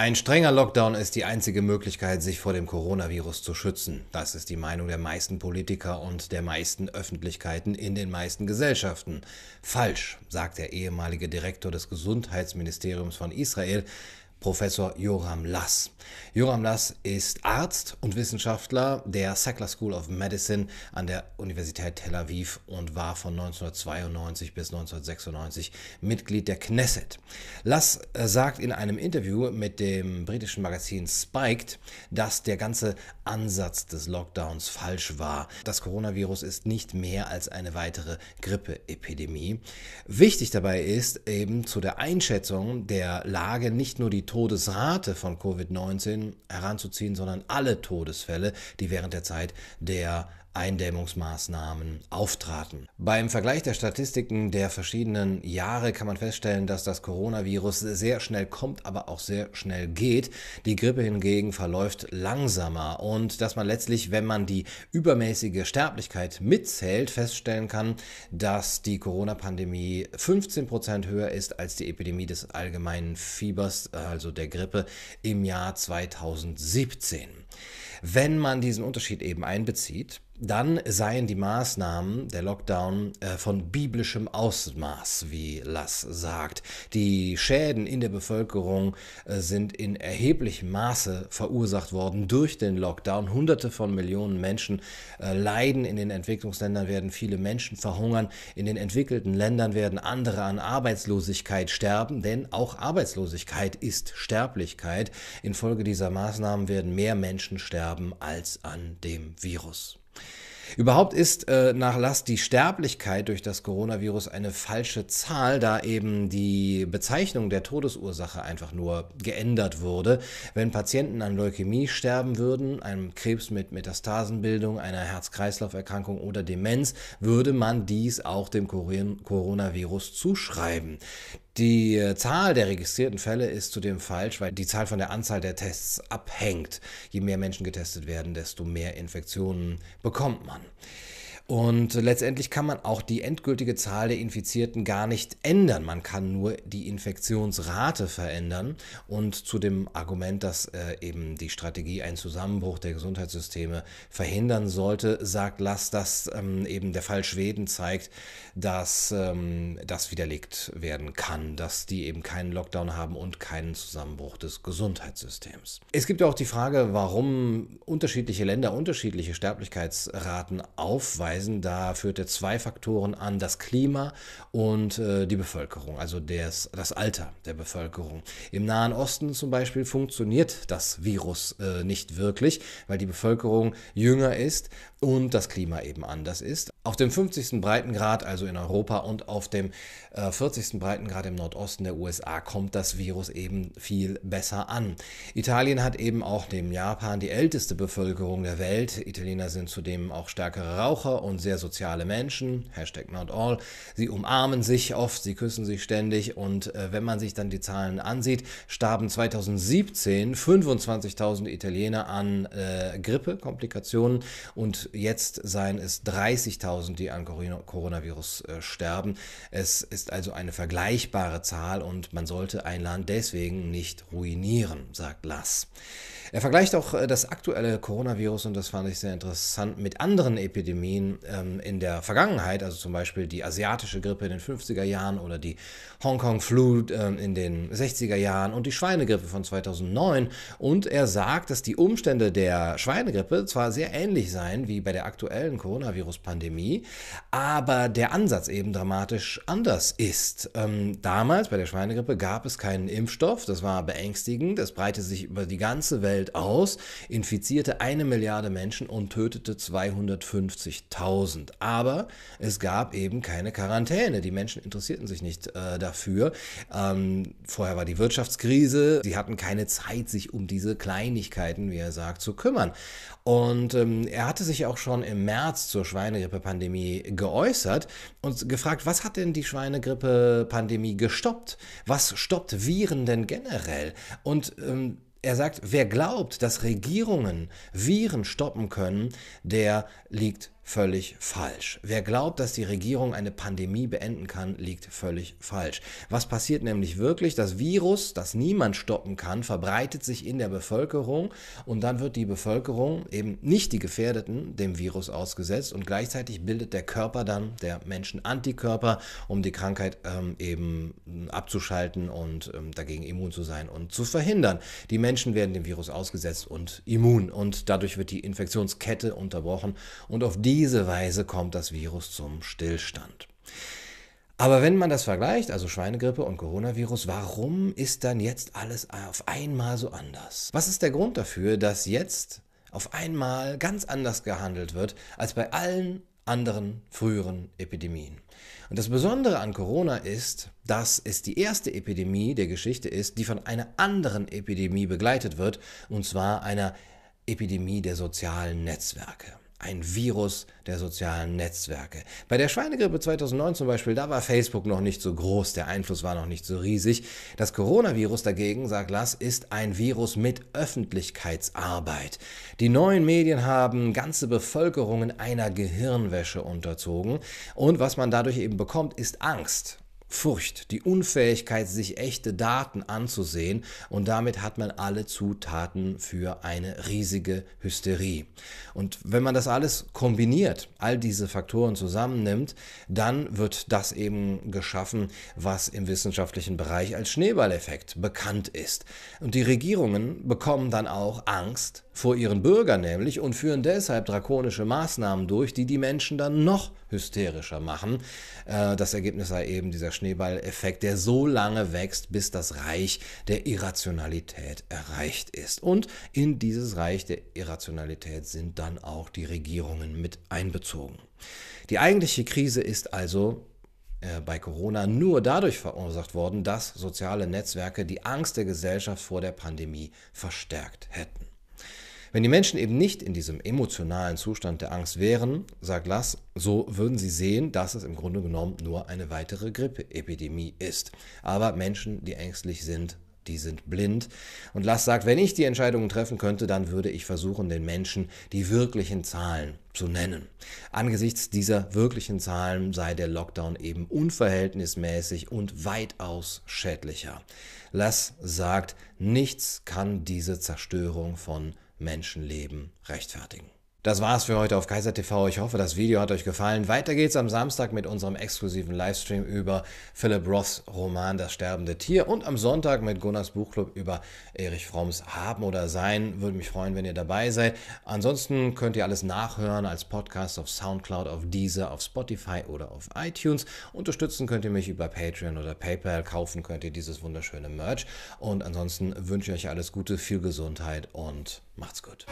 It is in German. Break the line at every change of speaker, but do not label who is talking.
Ein strenger Lockdown ist die einzige Möglichkeit, sich vor dem Coronavirus zu schützen. Das ist die Meinung der meisten Politiker und der meisten Öffentlichkeiten in den meisten Gesellschaften. Falsch, sagt der ehemalige Direktor des Gesundheitsministeriums von Israel, Professor Joram Lass. Joram Lass ist Arzt und Wissenschaftler der Sackler School of Medicine an der Universität Tel Aviv und war von 1992 bis 1996 Mitglied der Knesset. Lass äh, sagt in einem Interview mit dem britischen Magazin Spiked, dass der ganze Ansatz des Lockdowns falsch war. Das Coronavirus ist nicht mehr als eine weitere Grippeepidemie. Wichtig dabei ist eben zu der Einschätzung der Lage nicht nur die Todesrate von Covid-19 heranzuziehen, sondern alle Todesfälle, die während der Zeit der Eindämmungsmaßnahmen auftraten. Beim Vergleich der Statistiken der verschiedenen Jahre kann man feststellen, dass das Coronavirus sehr schnell kommt, aber auch sehr schnell geht. Die Grippe hingegen verläuft langsamer und dass man letztlich, wenn man die übermäßige Sterblichkeit mitzählt, feststellen kann, dass die Corona-Pandemie 15 Prozent höher ist als die Epidemie des allgemeinen Fiebers, also der Grippe, im Jahr 2017. Wenn man diesen Unterschied eben einbezieht, dann seien die Maßnahmen der Lockdown äh, von biblischem Ausmaß, wie Lass sagt. Die Schäden in der Bevölkerung äh, sind in erheblichem Maße verursacht worden durch den Lockdown. Hunderte von Millionen Menschen äh, leiden. In den Entwicklungsländern werden viele Menschen verhungern. In den entwickelten Ländern werden andere an Arbeitslosigkeit sterben, denn auch Arbeitslosigkeit ist Sterblichkeit. Infolge dieser Maßnahmen werden mehr Menschen sterben als an dem Virus. Überhaupt ist äh, nach Last die Sterblichkeit durch das Coronavirus eine falsche Zahl, da eben die Bezeichnung der Todesursache einfach nur geändert wurde. Wenn Patienten an Leukämie sterben würden, einem Krebs mit Metastasenbildung, einer Herz-Kreislauf-Erkrankung oder Demenz, würde man dies auch dem Coronavirus zuschreiben. Die äh, Zahl der registrierten Fälle ist zudem falsch, weil die Zahl von der Anzahl der Tests abhängt. Je mehr Menschen getestet werden, desto mehr Infektionen bekommt man. Und letztendlich kann man auch die endgültige Zahl der Infizierten gar nicht ändern. Man kann nur die Infektionsrate verändern. Und zu dem Argument, dass äh, eben die Strategie einen Zusammenbruch der Gesundheitssysteme verhindern sollte, sagt Lass, dass ähm, eben der Fall Schweden zeigt, dass ähm, das widerlegt werden kann, dass die eben keinen Lockdown haben und keinen Zusammenbruch des Gesundheitssystems. Es gibt auch die Frage, warum unterschiedliche Länder unterschiedliche Sterblichkeitsraten aufweisen hinweisen. Da führt er zwei Faktoren an, das Klima und äh, die Bevölkerung, also des, das Alter der Bevölkerung. Im Nahen Osten zum Beispiel funktioniert das Virus äh, nicht wirklich, weil die Bevölkerung jünger ist und das Klima eben anders ist. Auf dem 50. Breitengrad, also in Europa, und auf dem äh, 40. Breitengrad im Nordosten der USA kommt das Virus eben viel besser an. Italien hat eben auch neben Japan die älteste Bevölkerung der Welt. Italiener sind zudem auch stärkere Raucher und sehr soziale Menschen. Hashtag not all. Sie umarmen sich oft, sie küssen sich ständig und äh, wenn man sich dann die Zahlen ansieht, starben 2017 25.000 Italiener an äh, Grippe-Komplikationen und jetzt seien es 30.000, die an Coronavirus äh, sterben. Es ist also eine vergleichbare Zahl und man sollte ein Land deswegen nicht ruinieren, sagt Lass. Er vergleicht auch äh, das aktuelle Coronavirus, und das fand ich sehr interessant, mit anderen Epidemien ähm, in der Vergangenheit, also zum Beispiel die asiatische Grippe in den 50er Jahren oder die Hongkong-Flu ähm, in den 60er Jahren und die Schweinegrippe von 2009. Und er sagt, dass die Umstände der Schweinegrippe zwar sehr ähnlich seien wie bei der aktuellen Coronavirus-Pandemie, aber der Ansatz eben dramatisch anders ist. Ähm, damals bei der Schweinegrippe gab es keinen Impfstoff, das war beängstigend, es breitete sich über die ganze Welt aus, infizierte eine Milliarde Menschen und tötete 250.000. Aber es gab eben keine Quarantäne. Die Menschen interessierten sich nicht äh, dafür. Ähm, vorher war die Wirtschaftskrise. Sie hatten keine Zeit, sich um diese Kleinigkeiten, wie er sagt, zu kümmern. Und ähm, er hatte sich auch schon im März zur Schweinegrippe-Pandemie geäußert und gefragt, was hat denn die Schweinegrippe-Pandemie gestoppt? Was stoppt Viren denn generell? Und ähm, er sagt, wer glaubt, dass Regierungen Viren stoppen können, der liegt völlig falsch. Wer glaubt, dass die Regierung eine Pandemie beenden kann, liegt völlig falsch. Was passiert nämlich wirklich? Das Virus, das niemand stoppen kann, verbreitet sich in der Bevölkerung und dann wird die Bevölkerung, eben nicht die Gefährdeten, dem Virus ausgesetzt und gleichzeitig bildet der Körper dann der Menschen Antikörper, um die Krankheit ähm, eben abzuschalten und ähm, dagegen immun zu sein und zu verhindern. Die Menschen werden dem Virus ausgesetzt und immun und dadurch wird die Infektionskette unterbrochen und auf die diese Weise kommt das Virus zum Stillstand. Aber wenn man das vergleicht, also Schweinegrippe und Coronavirus, warum ist dann jetzt alles auf einmal so anders? Was ist der Grund dafür, dass jetzt auf einmal ganz anders gehandelt wird als bei allen anderen früheren Epidemien? Und das Besondere an Corona ist, dass es die erste Epidemie der Geschichte ist, die von einer anderen Epidemie begleitet wird, und zwar einer Epidemie der sozialen Netzwerke ein Virus der sozialen Netzwerke. Bei der Schweinegrippe 2009 zum Beispiel, da war Facebook noch nicht so groß, der Einfluss war noch nicht so riesig. Das Coronavirus dagegen, sagt Lass, ist ein Virus mit Öffentlichkeitsarbeit. Die neuen Medien haben ganze Bevölkerungen einer Gehirnwäsche unterzogen und was man dadurch eben bekommt, ist Angst. Furcht, die Unfähigkeit, sich echte Daten anzusehen und damit hat man alle Zutaten für eine riesige Hysterie. Und wenn man das alles kombiniert, all diese Faktoren zusammennimmt, dann wird das eben geschaffen, was im wissenschaftlichen Bereich als Schneeballeffekt bekannt ist. Und die Regierungen bekommen dann auch Angst vor ihren Bürgern nämlich und führen deshalb drakonische Maßnahmen durch, die die Menschen dann noch hysterischer machen. Äh, das Ergebnis sei eben dieser Schneeballeffekt, der so lange wächst, bis das Reich der Irrationalität erreicht ist. Und in dieses Reich der Irrationalität sind dann auch die Regierungen mit einbezogen. Die eigentliche Krise ist also äh, bei Corona nur dadurch verursacht worden, dass soziale Netzwerke die Angst der Gesellschaft vor der Pandemie verstärkt hätten. Wenn die Menschen eben nicht in diesem emotionalen Zustand der Angst wären, sagt Lass, so würden sie sehen, dass es im Grunde genommen nur eine weitere Grippeepidemie ist. Aber Menschen, die ängstlich sind, die sind blind. Und Lass sagt, wenn ich die Entscheidungen treffen könnte, dann würde ich versuchen, den Menschen die wirklichen Zahlen zu nennen. Angesichts dieser wirklichen Zahlen sei der Lockdown eben unverhältnismäßig und weitaus schädlicher. Lass sagt, nichts kann diese Zerstörung von Menschenleben rechtfertigen. Das war's für heute auf Kaiser TV. Ich hoffe, das Video hat euch gefallen. Weiter geht's am Samstag mit unserem exklusiven Livestream über Philip Roths Roman Das sterbende Tier und am Sonntag mit Gunnars Buchclub über Erich Fromms Haben oder Sein. Würde mich freuen, wenn ihr dabei seid. Ansonsten könnt ihr alles nachhören als Podcast auf Soundcloud, auf Deezer, auf Spotify oder auf iTunes. Unterstützen könnt ihr mich über Patreon oder PayPal. Kaufen könnt ihr dieses wunderschöne Merch. Und ansonsten wünsche ich euch alles Gute, viel Gesundheit und macht's gut.